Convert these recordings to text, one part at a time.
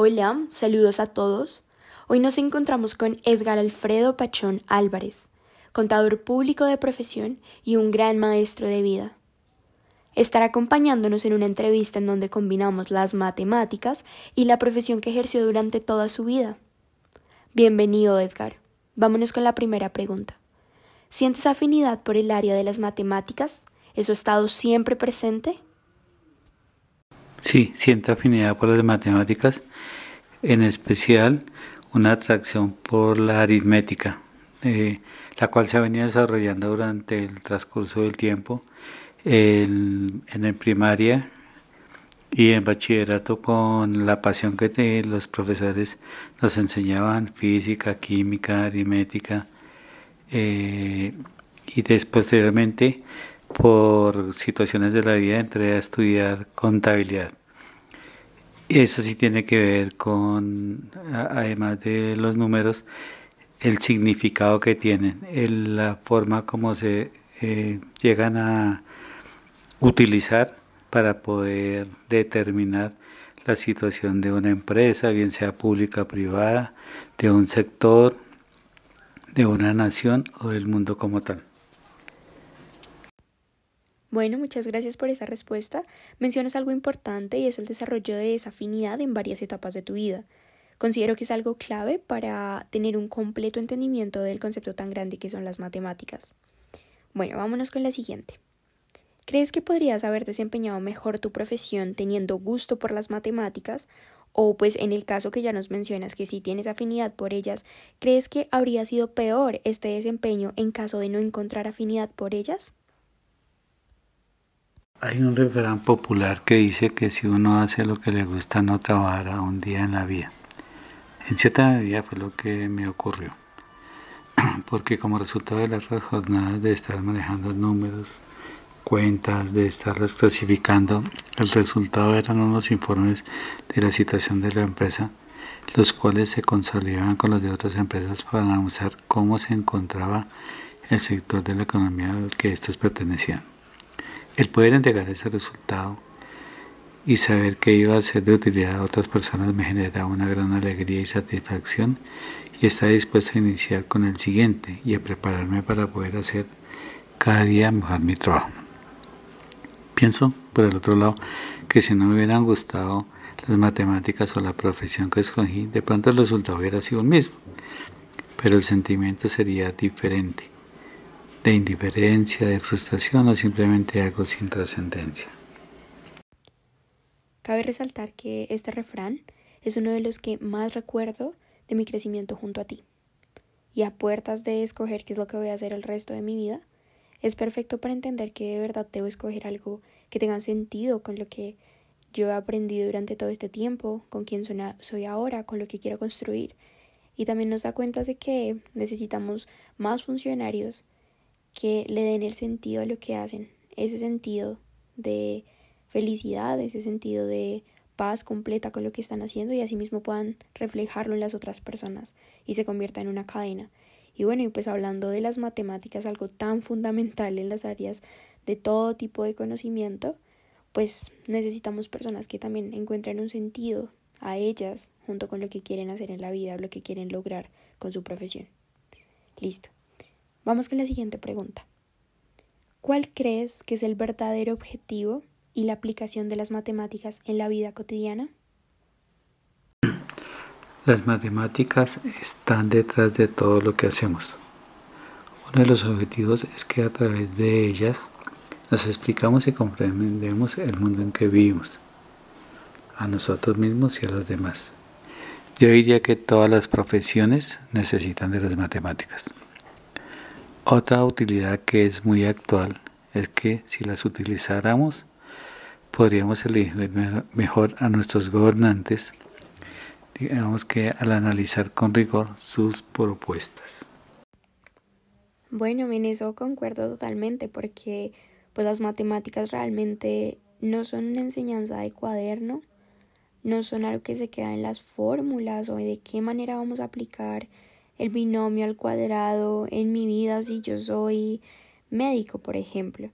Hola, saludos a todos. Hoy nos encontramos con Edgar Alfredo Pachón Álvarez, contador público de profesión y un gran maestro de vida. Estará acompañándonos en una entrevista en donde combinamos las matemáticas y la profesión que ejerció durante toda su vida. Bienvenido, Edgar. Vámonos con la primera pregunta. ¿Sientes afinidad por el área de las matemáticas? ¿Eso ha estado siempre presente? Sí, siento afinidad por las matemáticas, en especial una atracción por la aritmética, eh, la cual se ha venido desarrollando durante el transcurso del tiempo en, primaria y en bachillerato con la pasión que los profesores nos enseñaban física, química, aritmética eh, y después posteriormente por situaciones de la vida entré a estudiar contabilidad. Eso sí tiene que ver con, además de los números, el significado que tienen, la forma como se eh, llegan a utilizar para poder determinar la situación de una empresa, bien sea pública o privada, de un sector, de una nación o del mundo como tal. Bueno, muchas gracias por esa respuesta. Mencionas algo importante y es el desarrollo de esa afinidad en varias etapas de tu vida. Considero que es algo clave para tener un completo entendimiento del concepto tan grande que son las matemáticas. Bueno, vámonos con la siguiente. ¿Crees que podrías haber desempeñado mejor tu profesión teniendo gusto por las matemáticas? O pues en el caso que ya nos mencionas que si tienes afinidad por ellas, ¿crees que habría sido peor este desempeño en caso de no encontrar afinidad por ellas? Hay un refrán popular que dice que si uno hace lo que le gusta no trabajará un día en la vida. En cierta medida fue lo que me ocurrió, porque como resultado de las jornadas de estar manejando números, cuentas, de estarlas clasificando, el resultado eran unos informes de la situación de la empresa, los cuales se consolidaban con los de otras empresas para analizar cómo se encontraba el sector de la economía al que éstas pertenecían. El poder entregar ese resultado y saber que iba a ser de utilidad a otras personas me generaba una gran alegría y satisfacción y estaba dispuesto a iniciar con el siguiente y a prepararme para poder hacer cada día mejor mi trabajo. Pienso, por el otro lado, que si no me hubieran gustado las matemáticas o la profesión que escogí, de pronto el resultado hubiera sido el mismo, pero el sentimiento sería diferente de indiferencia, de frustración o simplemente algo sin trascendencia. Cabe resaltar que este refrán es uno de los que más recuerdo de mi crecimiento junto a ti. Y a puertas de escoger qué es lo que voy a hacer el resto de mi vida, es perfecto para entender que de verdad debo escoger algo que tenga sentido con lo que yo he aprendido durante todo este tiempo, con quién soy ahora, con lo que quiero construir. Y también nos da cuenta de que necesitamos más funcionarios que le den el sentido a lo que hacen, ese sentido de felicidad, ese sentido de paz completa con lo que están haciendo y asimismo puedan reflejarlo en las otras personas y se convierta en una cadena. Y bueno, y pues hablando de las matemáticas, algo tan fundamental en las áreas de todo tipo de conocimiento, pues necesitamos personas que también encuentren un sentido a ellas junto con lo que quieren hacer en la vida, lo que quieren lograr con su profesión. Listo. Vamos con la siguiente pregunta. ¿Cuál crees que es el verdadero objetivo y la aplicación de las matemáticas en la vida cotidiana? Las matemáticas están detrás de todo lo que hacemos. Uno de los objetivos es que a través de ellas nos explicamos y comprendemos el mundo en que vivimos, a nosotros mismos y a los demás. Yo diría que todas las profesiones necesitan de las matemáticas. Otra utilidad que es muy actual es que si las utilizáramos, podríamos elegir mejor a nuestros gobernantes, digamos que al analizar con rigor sus propuestas. Bueno, en eso concuerdo totalmente porque pues las matemáticas realmente no son una enseñanza de cuaderno, no son algo que se queda en las fórmulas o de qué manera vamos a aplicar el binomio al cuadrado en mi vida si yo soy médico, por ejemplo,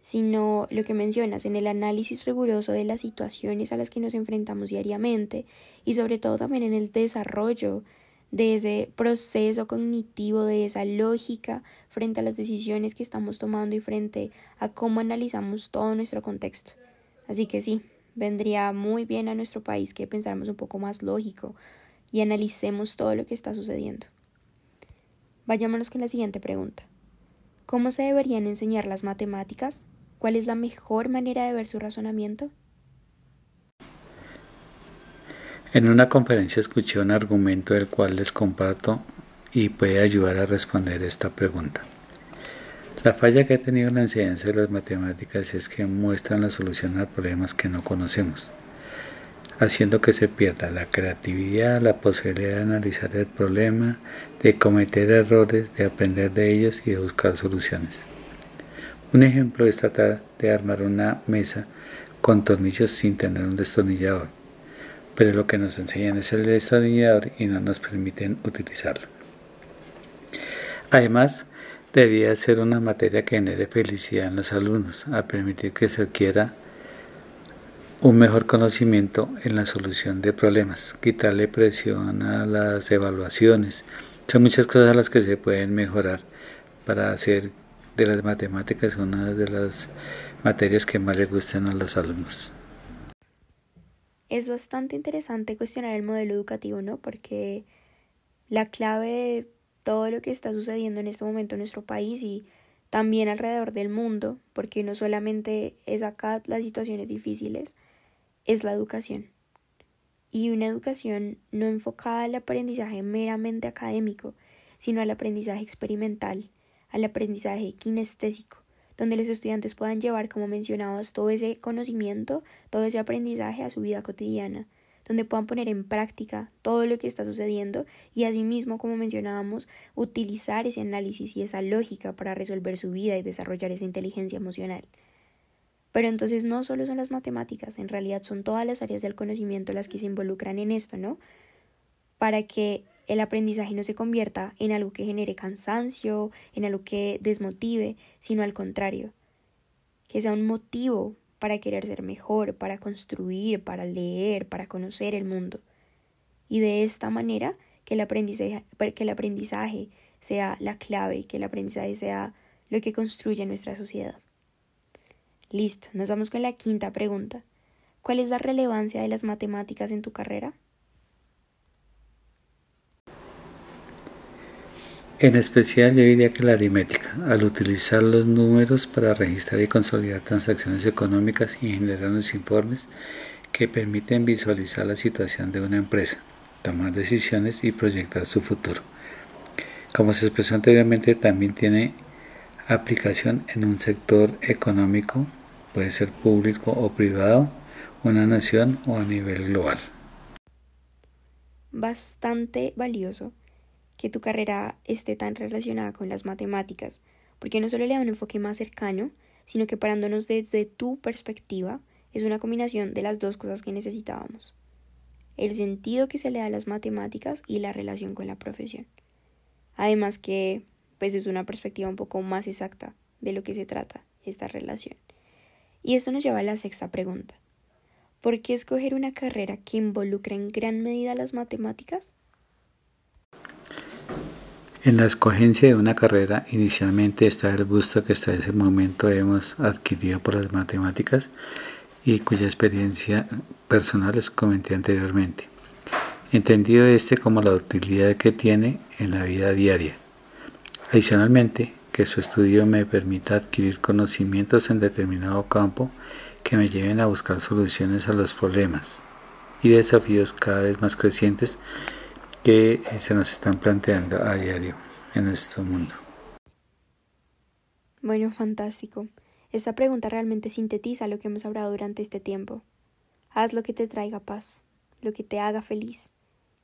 sino lo que mencionas en el análisis riguroso de las situaciones a las que nos enfrentamos diariamente y sobre todo también en el desarrollo de ese proceso cognitivo, de esa lógica frente a las decisiones que estamos tomando y frente a cómo analizamos todo nuestro contexto. Así que sí, vendría muy bien a nuestro país que pensáramos un poco más lógico y analicemos todo lo que está sucediendo. Vayámonos con la siguiente pregunta. ¿Cómo se deberían enseñar las matemáticas? ¿Cuál es la mejor manera de ver su razonamiento? En una conferencia escuché un argumento del cual les comparto y puede ayudar a responder esta pregunta. La falla que ha tenido la enseñanza de las matemáticas es que muestran la solución a problemas que no conocemos, haciendo que se pierda la creatividad, la posibilidad de analizar el problema, de cometer errores, de aprender de ellos y de buscar soluciones. Un ejemplo es tratar de armar una mesa con tornillos sin tener un destornillador, pero lo que nos enseñan es el destornillador y no nos permiten utilizarlo. Además, debería ser una materia que genere felicidad en los alumnos, a permitir que se adquiera un mejor conocimiento en la solución de problemas, quitarle presión a las evaluaciones. Son muchas cosas las que se pueden mejorar para hacer de las matemáticas una de las materias que más le gustan a los alumnos. Es bastante interesante cuestionar el modelo educativo, ¿no? Porque la clave de todo lo que está sucediendo en este momento en nuestro país y también alrededor del mundo, porque no solamente es acá las situaciones difíciles, es la educación. Y una educación no enfocada al aprendizaje meramente académico, sino al aprendizaje experimental, al aprendizaje kinestésico, donde los estudiantes puedan llevar, como mencionabas, todo ese conocimiento, todo ese aprendizaje a su vida cotidiana, donde puedan poner en práctica todo lo que está sucediendo y asimismo, como mencionábamos, utilizar ese análisis y esa lógica para resolver su vida y desarrollar esa inteligencia emocional. Pero entonces no solo son las matemáticas, en realidad son todas las áreas del conocimiento las que se involucran en esto, ¿no? Para que el aprendizaje no se convierta en algo que genere cansancio, en algo que desmotive, sino al contrario, que sea un motivo para querer ser mejor, para construir, para leer, para conocer el mundo. Y de esta manera que el aprendizaje, sea la clave, que el aprendizaje sea lo que construye nuestra sociedad. Listo, nos vamos con la quinta pregunta. ¿Cuál es la relevancia de las matemáticas en tu carrera? En especial yo diría que la aritmética, al utilizar los números para registrar y consolidar transacciones económicas y generar unos informes que permiten visualizar la situación de una empresa, tomar decisiones y proyectar su futuro. Como se expresó anteriormente, también tiene aplicación en un sector económico, puede ser público o privado, una nación o a nivel global. Bastante valioso que tu carrera esté tan relacionada con las matemáticas, porque no solo le da un enfoque más cercano, sino que parándonos desde tu perspectiva, es una combinación de las dos cosas que necesitábamos. El sentido que se le da a las matemáticas y la relación con la profesión. Además que, pues es una perspectiva un poco más exacta de lo que se trata esta relación. Y esto nos lleva a la sexta pregunta. ¿Por qué escoger una carrera que involucra en gran medida las matemáticas? En la escogencia de una carrera inicialmente está el gusto que hasta ese momento hemos adquirido por las matemáticas y cuya experiencia personal les comenté anteriormente. Entendido este como la utilidad que tiene en la vida diaria. Adicionalmente, que su estudio me permita adquirir conocimientos en determinado campo que me lleven a buscar soluciones a los problemas y desafíos cada vez más crecientes que se nos están planteando a diario en nuestro mundo. Bueno, fantástico. Esta pregunta realmente sintetiza lo que hemos hablado durante este tiempo. Haz lo que te traiga paz, lo que te haga feliz,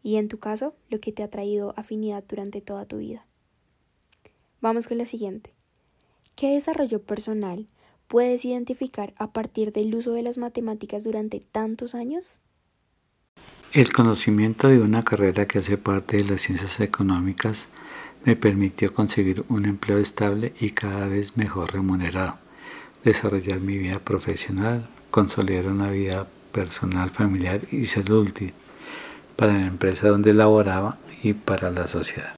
y en tu caso, lo que te ha traído afinidad durante toda tu vida. Vamos con la siguiente. ¿Qué desarrollo personal puedes identificar a partir del uso de las matemáticas durante tantos años? El conocimiento de una carrera que hace parte de las ciencias económicas me permitió conseguir un empleo estable y cada vez mejor remunerado, desarrollar mi vida profesional, consolidar una vida personal, familiar y ser útil para la empresa donde laboraba y para la sociedad.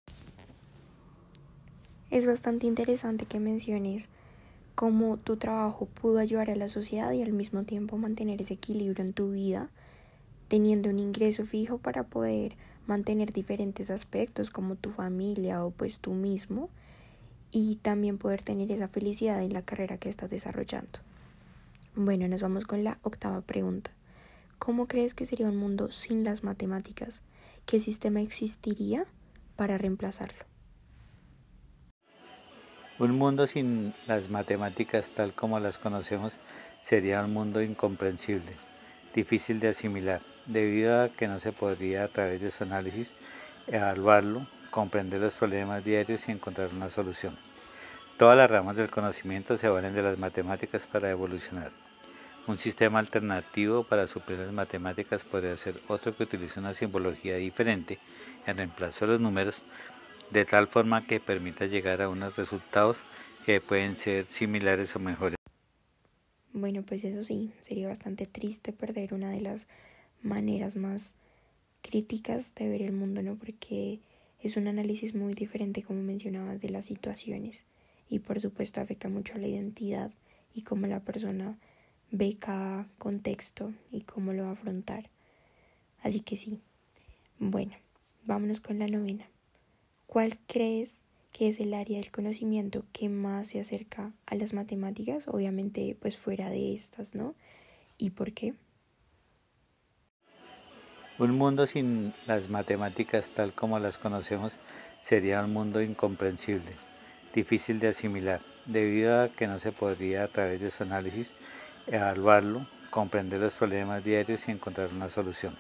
Es bastante interesante que menciones cómo tu trabajo pudo ayudar a la sociedad y al mismo tiempo mantener ese equilibrio en tu vida, teniendo un ingreso fijo para poder mantener diferentes aspectos como tu familia o pues tú mismo y también poder tener esa felicidad en la carrera que estás desarrollando. Bueno, nos vamos con la octava pregunta. ¿Cómo crees que sería un mundo sin las matemáticas? ¿Qué sistema existiría para reemplazarlo? Un mundo sin las matemáticas tal como las conocemos sería un mundo incomprensible, difícil de asimilar, debido a que no se podría a través de su análisis evaluarlo, comprender los problemas diarios y encontrar una solución. Todas las ramas del conocimiento se valen de las matemáticas para evolucionar. Un sistema alternativo para suplir las matemáticas podría ser otro que utilice una simbología diferente en reemplazo de los números de tal forma que permita llegar a unos resultados que pueden ser similares o mejores. Bueno, pues eso sí, sería bastante triste perder una de las maneras más críticas de ver el mundo, ¿no? Porque es un análisis muy diferente, como mencionabas, de las situaciones y por supuesto afecta mucho a la identidad y cómo la persona ve cada contexto y cómo lo va a afrontar. Así que sí. Bueno, vámonos con la novena. ¿Cuál crees que es el área del conocimiento que más se acerca a las matemáticas? Obviamente, pues fuera de estas, ¿no? ¿Y por qué? Un mundo sin las matemáticas tal como las conocemos sería un mundo incomprensible, difícil de asimilar, debido a que no se podría a través de su análisis evaluarlo, comprender los problemas diarios y encontrar una solución.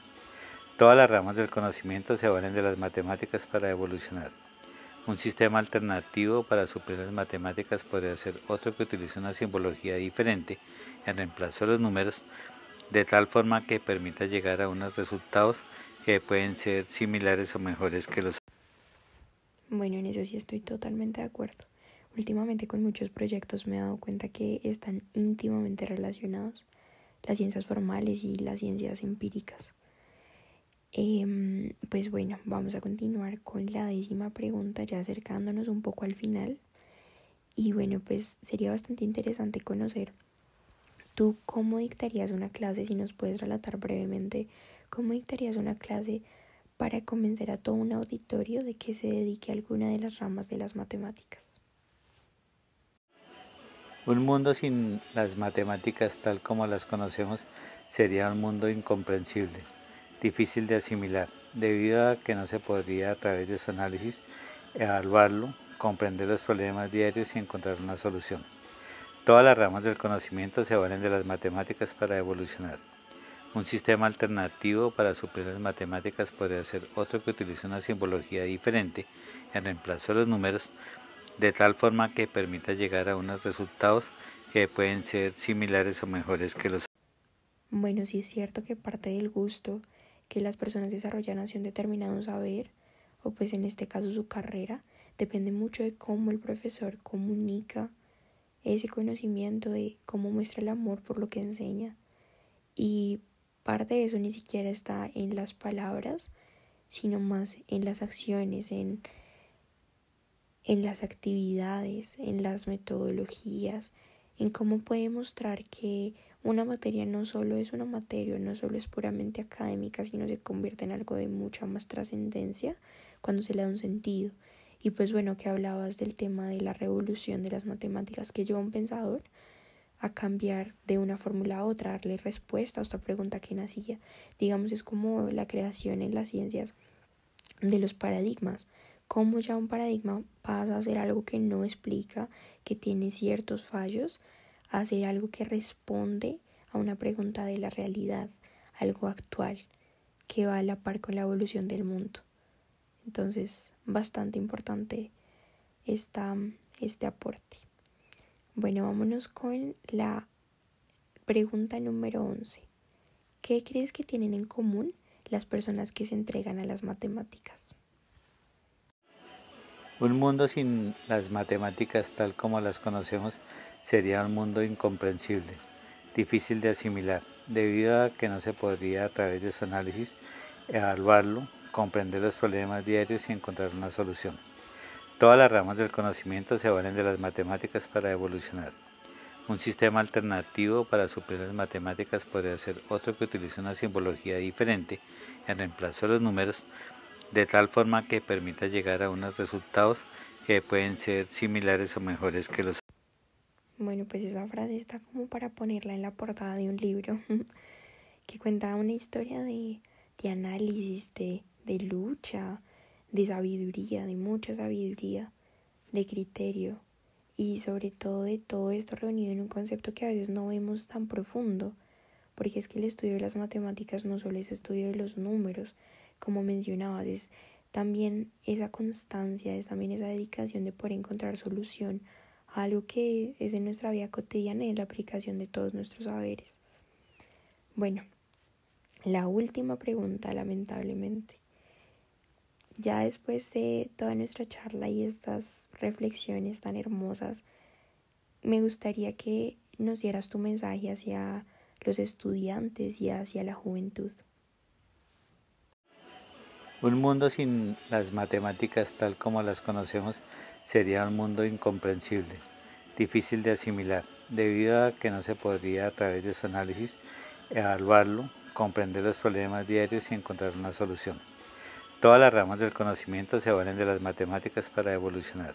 Todas las ramas del conocimiento se valen de las matemáticas para evolucionar. Un sistema alternativo para suplir las matemáticas podría ser otro que utilice una simbología diferente en reemplazo de los números, de tal forma que permita llegar a unos resultados que pueden ser similares o mejores que los. Bueno, en eso sí estoy totalmente de acuerdo. Últimamente con muchos proyectos me he dado cuenta que están íntimamente relacionados las ciencias formales y las ciencias empíricas. Em, pues bueno, vamos a continuar con la décima pregunta, ya acercándonos un poco al final. Y bueno, pues sería bastante interesante conocer tú cómo dictarías una clase, si nos puedes relatar brevemente, cómo dictarías una clase para convencer a todo un auditorio de que se dedique a alguna de las ramas de las matemáticas. Un mundo sin las matemáticas tal como las conocemos sería un mundo incomprensible difícil de asimilar, debido a que no se podría a través de su análisis evaluarlo, comprender los problemas diarios y encontrar una solución. Todas las ramas del conocimiento se valen de las matemáticas para evolucionar. Un sistema alternativo para suplir las matemáticas podría ser otro que utilice una simbología diferente en reemplazo de los números, de tal forma que permita llegar a unos resultados que pueden ser similares o mejores que los. Bueno, sí es cierto que parte del gusto que las personas desarrollan hacia un determinado saber, o pues en este caso su carrera, depende mucho de cómo el profesor comunica ese conocimiento, de cómo muestra el amor por lo que enseña. Y parte de eso ni siquiera está en las palabras, sino más en las acciones, en, en las actividades, en las metodologías, en cómo puede mostrar que una materia no solo es una materia, no solo es puramente académica, sino se convierte en algo de mucha más trascendencia cuando se le da un sentido. Y pues bueno, que hablabas del tema de la revolución de las matemáticas que lleva un pensador a cambiar de una fórmula a otra, darle respuesta a esta pregunta que nacía. Digamos, es como la creación en las ciencias de los paradigmas, cómo ya un paradigma pasa a ser algo que no explica, que tiene ciertos fallos, hacer algo que responde a una pregunta de la realidad, algo actual, que va a la par con la evolución del mundo. Entonces, bastante importante esta, este aporte. Bueno, vámonos con la pregunta número 11. ¿Qué crees que tienen en común las personas que se entregan a las matemáticas? Un mundo sin las matemáticas tal como las conocemos sería un mundo incomprensible, difícil de asimilar, debido a que no se podría a través de su análisis evaluarlo, comprender los problemas diarios y encontrar una solución. Todas las ramas del conocimiento se valen de las matemáticas para evolucionar. Un sistema alternativo para suplir las matemáticas podría ser otro que utilice una simbología diferente en reemplazo de los números de tal forma que permita llegar a unos resultados que pueden ser similares o mejores que los. Bueno, pues esa frase está como para ponerla en la portada de un libro que cuenta una historia de, de análisis, de, de lucha, de sabiduría, de mucha sabiduría, de criterio y sobre todo de todo esto reunido en un concepto que a veces no vemos tan profundo, porque es que el estudio de las matemáticas no solo es estudio de los números, como mencionabas, es también esa constancia, es también esa dedicación de poder encontrar solución a algo que es en nuestra vida cotidiana y en la aplicación de todos nuestros saberes. Bueno, la última pregunta, lamentablemente. Ya después de toda nuestra charla y estas reflexiones tan hermosas, me gustaría que nos dieras tu mensaje hacia los estudiantes y hacia la juventud. Un mundo sin las matemáticas tal como las conocemos sería un mundo incomprensible, difícil de asimilar, debido a que no se podría a través de su análisis evaluarlo, comprender los problemas diarios y encontrar una solución. Todas las ramas del conocimiento se valen de las matemáticas para evolucionar.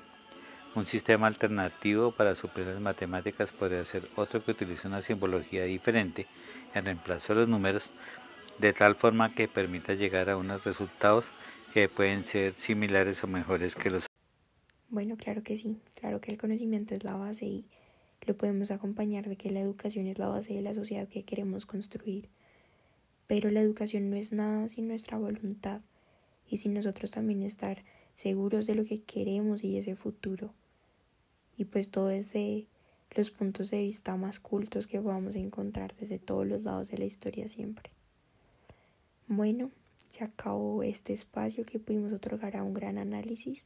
Un sistema alternativo para suplir las matemáticas podría ser otro que utilice una simbología diferente en reemplazo de los números de tal forma que permita llegar a unos resultados que pueden ser similares o mejores que los. Bueno, claro que sí, claro que el conocimiento es la base y lo podemos acompañar de que la educación es la base de la sociedad que queremos construir. Pero la educación no es nada sin nuestra voluntad y sin nosotros también estar seguros de lo que queremos y ese futuro. Y pues todo desde los puntos de vista más cultos que podamos encontrar desde todos los lados de la historia siempre. Bueno, se acabó este espacio que pudimos otorgar a un gran análisis.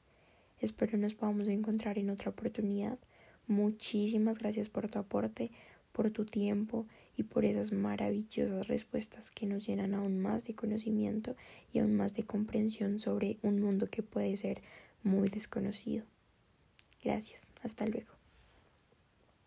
Espero nos podamos encontrar en otra oportunidad. Muchísimas gracias por tu aporte, por tu tiempo y por esas maravillosas respuestas que nos llenan aún más de conocimiento y aún más de comprensión sobre un mundo que puede ser muy desconocido. Gracias, hasta luego.